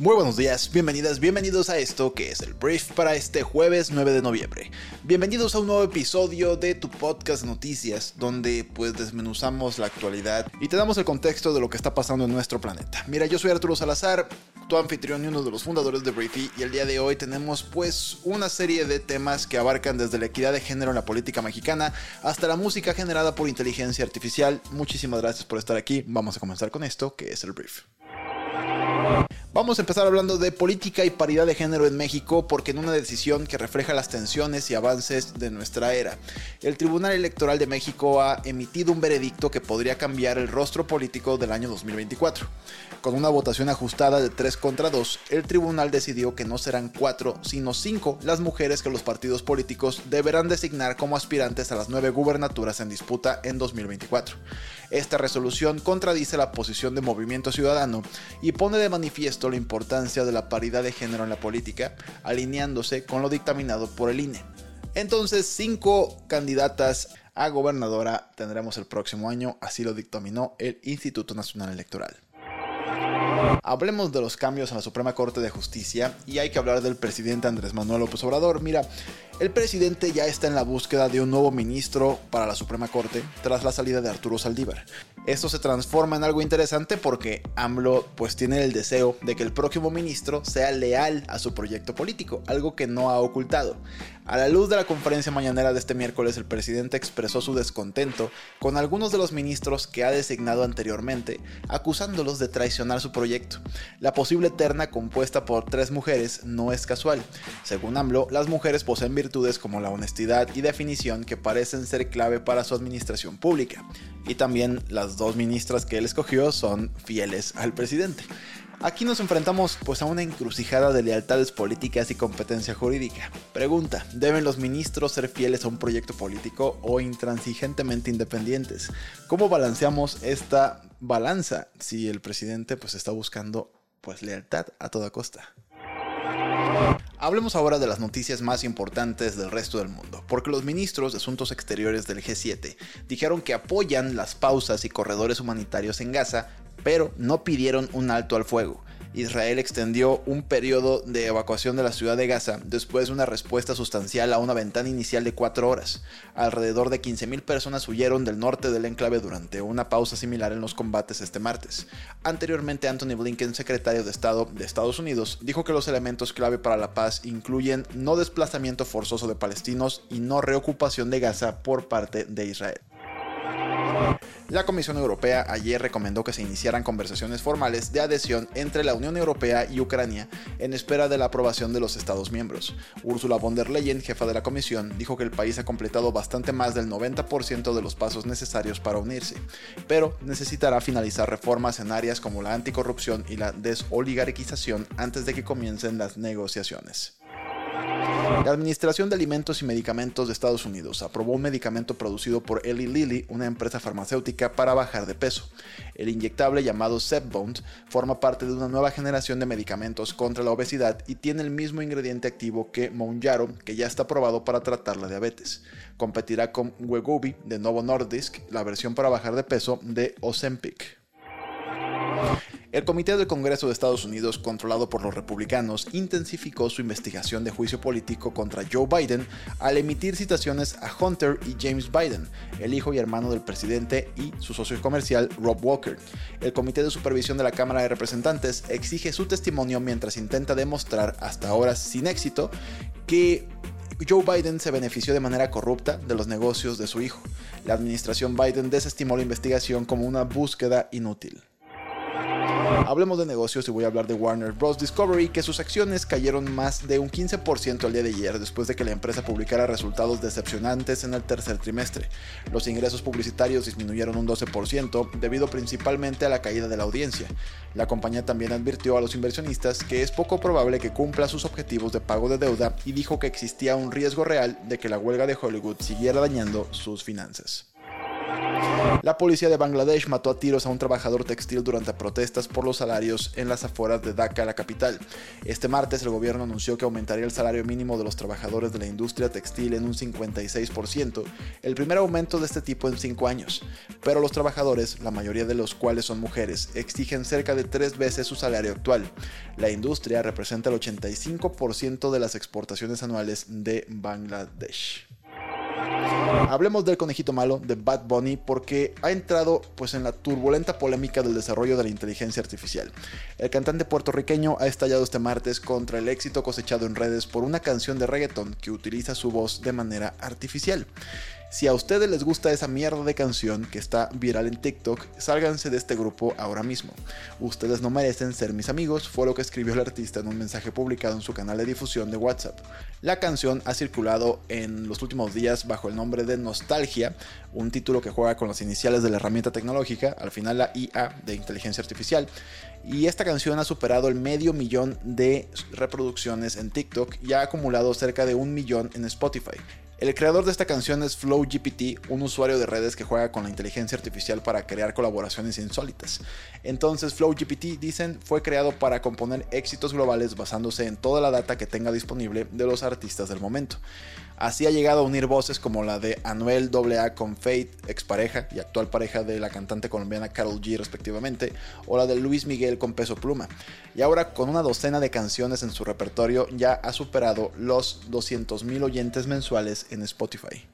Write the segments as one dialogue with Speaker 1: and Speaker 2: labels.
Speaker 1: Muy buenos días, bienvenidas, bienvenidos a esto que es el brief para este jueves 9 de noviembre. Bienvenidos a un nuevo episodio de tu podcast Noticias, donde pues desmenuzamos la actualidad y te damos el contexto de lo que está pasando en nuestro planeta. Mira, yo soy Arturo Salazar, tu anfitrión y uno de los fundadores de Briefy, y el día de hoy tenemos pues una serie de temas que abarcan desde la equidad de género en la política mexicana hasta la música generada por inteligencia artificial. Muchísimas gracias por estar aquí. Vamos a comenzar con esto, que es el brief. Vamos a empezar hablando de política y paridad de género en México porque en una decisión que refleja las tensiones y avances de nuestra era, el Tribunal Electoral de México ha emitido un veredicto que podría cambiar el rostro político del año 2024. Con una votación ajustada de 3 contra 2, el tribunal decidió que no serán 4, sino 5 las mujeres que los partidos políticos deberán designar como aspirantes a las 9 gubernaturas en disputa en 2024. Esta resolución contradice la posición de Movimiento Ciudadano y pone de manifiesto la importancia de la paridad de género en la política, alineándose con lo dictaminado por el INE. Entonces, cinco candidatas a gobernadora tendremos el próximo año, así lo dictaminó el Instituto Nacional Electoral. Hablemos de los cambios en la Suprema Corte de Justicia y hay que hablar del presidente Andrés Manuel López Obrador. Mira, el presidente ya está en la búsqueda de un nuevo ministro para la Suprema Corte tras la salida de Arturo Saldívar. Esto se transforma en algo interesante porque AMLO pues tiene el deseo de que el próximo ministro sea leal a su proyecto político, algo que no ha ocultado. A la luz de la conferencia mañanera de este miércoles, el presidente expresó su descontento con algunos de los ministros que ha designado anteriormente, acusándolos de traicionar su proyecto. La posible terna compuesta por tres mujeres no es casual. Según AMLO, las mujeres poseen virtudes como la honestidad y definición que parecen ser clave para su administración pública. Y también las dos ministras que él escogió son fieles al presidente. Aquí nos enfrentamos pues a una encrucijada de lealtades políticas y competencia jurídica. Pregunta, ¿deben los ministros ser fieles a un proyecto político o intransigentemente independientes? ¿Cómo balanceamos esta balanza si el presidente pues está buscando pues lealtad a toda costa? Hablemos ahora de las noticias más importantes del resto del mundo, porque los ministros de Asuntos Exteriores del G7 dijeron que apoyan las pausas y corredores humanitarios en Gaza, pero no pidieron un alto al fuego. Israel extendió un periodo de evacuación de la ciudad de Gaza después de una respuesta sustancial a una ventana inicial de cuatro horas. Alrededor de 15.000 personas huyeron del norte del enclave durante una pausa similar en los combates este martes. Anteriormente, Anthony Blinken, secretario de Estado de Estados Unidos, dijo que los elementos clave para la paz incluyen no desplazamiento forzoso de palestinos y no reocupación de Gaza por parte de Israel. La Comisión Europea ayer recomendó que se iniciaran conversaciones formales de adhesión entre la Unión Europea y Ucrania en espera de la aprobación de los Estados miembros. Ursula von der Leyen, jefa de la Comisión, dijo que el país ha completado bastante más del 90% de los pasos necesarios para unirse, pero necesitará finalizar reformas en áreas como la anticorrupción y la desoligarquización antes de que comiencen las negociaciones. La Administración de Alimentos y Medicamentos de Estados Unidos aprobó un medicamento producido por Eli Lilly, una empresa farmacéutica, para bajar de peso. El inyectable llamado Zepbound forma parte de una nueva generación de medicamentos contra la obesidad y tiene el mismo ingrediente activo que Mounjaro, que ya está aprobado para tratar la diabetes. Competirá con Wegovy de Novo Nordisk, la versión para bajar de peso de Ozempic. El Comité del Congreso de Estados Unidos, controlado por los republicanos, intensificó su investigación de juicio político contra Joe Biden al emitir citaciones a Hunter y James Biden, el hijo y hermano del presidente y su socio comercial Rob Walker. El Comité de Supervisión de la Cámara de Representantes exige su testimonio mientras intenta demostrar, hasta ahora sin éxito, que Joe Biden se benefició de manera corrupta de los negocios de su hijo. La administración Biden desestimó la investigación como una búsqueda inútil. Hablemos de negocios y voy a hablar de Warner Bros. Discovery, que sus acciones cayeron más de un 15% el día de ayer después de que la empresa publicara resultados decepcionantes en el tercer trimestre. Los ingresos publicitarios disminuyeron un 12% debido principalmente a la caída de la audiencia. La compañía también advirtió a los inversionistas que es poco probable que cumpla sus objetivos de pago de deuda y dijo que existía un riesgo real de que la huelga de Hollywood siguiera dañando sus finanzas. La policía de Bangladesh mató a tiros a un trabajador textil durante protestas por los salarios en las afueras de Dhaka, la capital. Este martes el gobierno anunció que aumentaría el salario mínimo de los trabajadores de la industria textil en un 56%, el primer aumento de este tipo en cinco años. Pero los trabajadores, la mayoría de los cuales son mujeres, exigen cerca de tres veces su salario actual. La industria representa el 85% de las exportaciones anuales de Bangladesh. Hablemos del conejito malo de Bad Bunny porque ha entrado pues en la turbulenta polémica del desarrollo de la inteligencia artificial. El cantante puertorriqueño ha estallado este martes contra el éxito cosechado en redes por una canción de reggaeton que utiliza su voz de manera artificial. Si a ustedes les gusta esa mierda de canción que está viral en TikTok, sálganse de este grupo ahora mismo. Ustedes no merecen ser mis amigos, fue lo que escribió el artista en un mensaje publicado en su canal de difusión de WhatsApp. La canción ha circulado en los últimos días bajo el nombre de Nostalgia, un título que juega con las iniciales de la herramienta tecnológica, al final la IA de inteligencia artificial. Y esta canción ha superado el medio millón de reproducciones en TikTok y ha acumulado cerca de un millón en Spotify. El creador de esta canción es FlowGPT, un usuario de redes que juega con la inteligencia artificial para crear colaboraciones insólitas. Entonces FlowGPT, dicen, fue creado para componer éxitos globales basándose en toda la data que tenga disponible de los artistas del momento. Así ha llegado a unir voces como la de Anuel AA con Fate, expareja y actual pareja de la cantante colombiana Carol G respectivamente, o la de Luis Miguel con Peso Pluma. Y ahora con una docena de canciones en su repertorio ya ha superado los 200.000 oyentes mensuales en Spotify.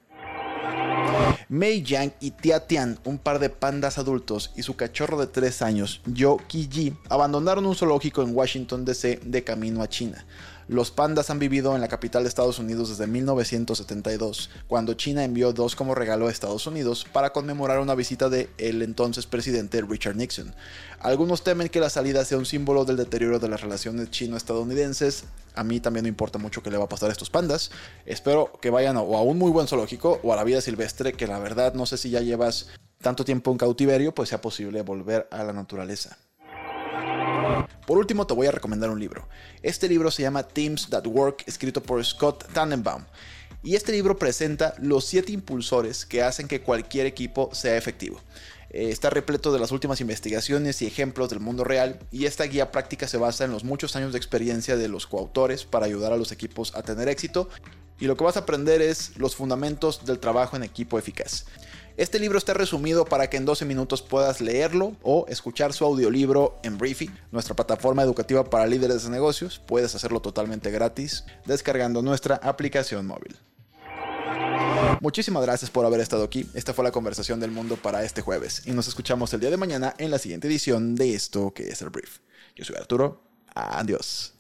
Speaker 1: Mei Yang y Tia Tian, un par de pandas adultos, y su cachorro de 3 años, Yo Ji, abandonaron un zoológico en Washington DC de camino a China. Los pandas han vivido en la capital de Estados Unidos desde 1972, cuando China envió dos como regalo a Estados Unidos para conmemorar una visita de el entonces presidente Richard Nixon. Algunos temen que la salida sea un símbolo del deterioro de las relaciones chino-estadounidenses. A mí también me importa mucho qué le va a pasar a estos pandas. Espero que vayan o a un muy buen zoológico o a la vida silvestre, que la verdad no sé si ya llevas tanto tiempo en cautiverio, pues sea posible volver a la naturaleza. Por último, te voy a recomendar un libro. Este libro se llama Teams That Work, escrito por Scott Tannenbaum. Y este libro presenta los 7 impulsores que hacen que cualquier equipo sea efectivo. Eh, está repleto de las últimas investigaciones y ejemplos del mundo real y esta guía práctica se basa en los muchos años de experiencia de los coautores para ayudar a los equipos a tener éxito y lo que vas a aprender es los fundamentos del trabajo en equipo eficaz. Este libro está resumido para que en 12 minutos puedas leerlo o escuchar su audiolibro en Briefy, nuestra plataforma educativa para líderes de negocios. Puedes hacerlo totalmente gratis descargando nuestra aplicación móvil. Muchísimas gracias por haber estado aquí. Esta fue la conversación del mundo para este jueves y nos escuchamos el día de mañana en la siguiente edición de esto que es el Brief. Yo soy Arturo. Adiós.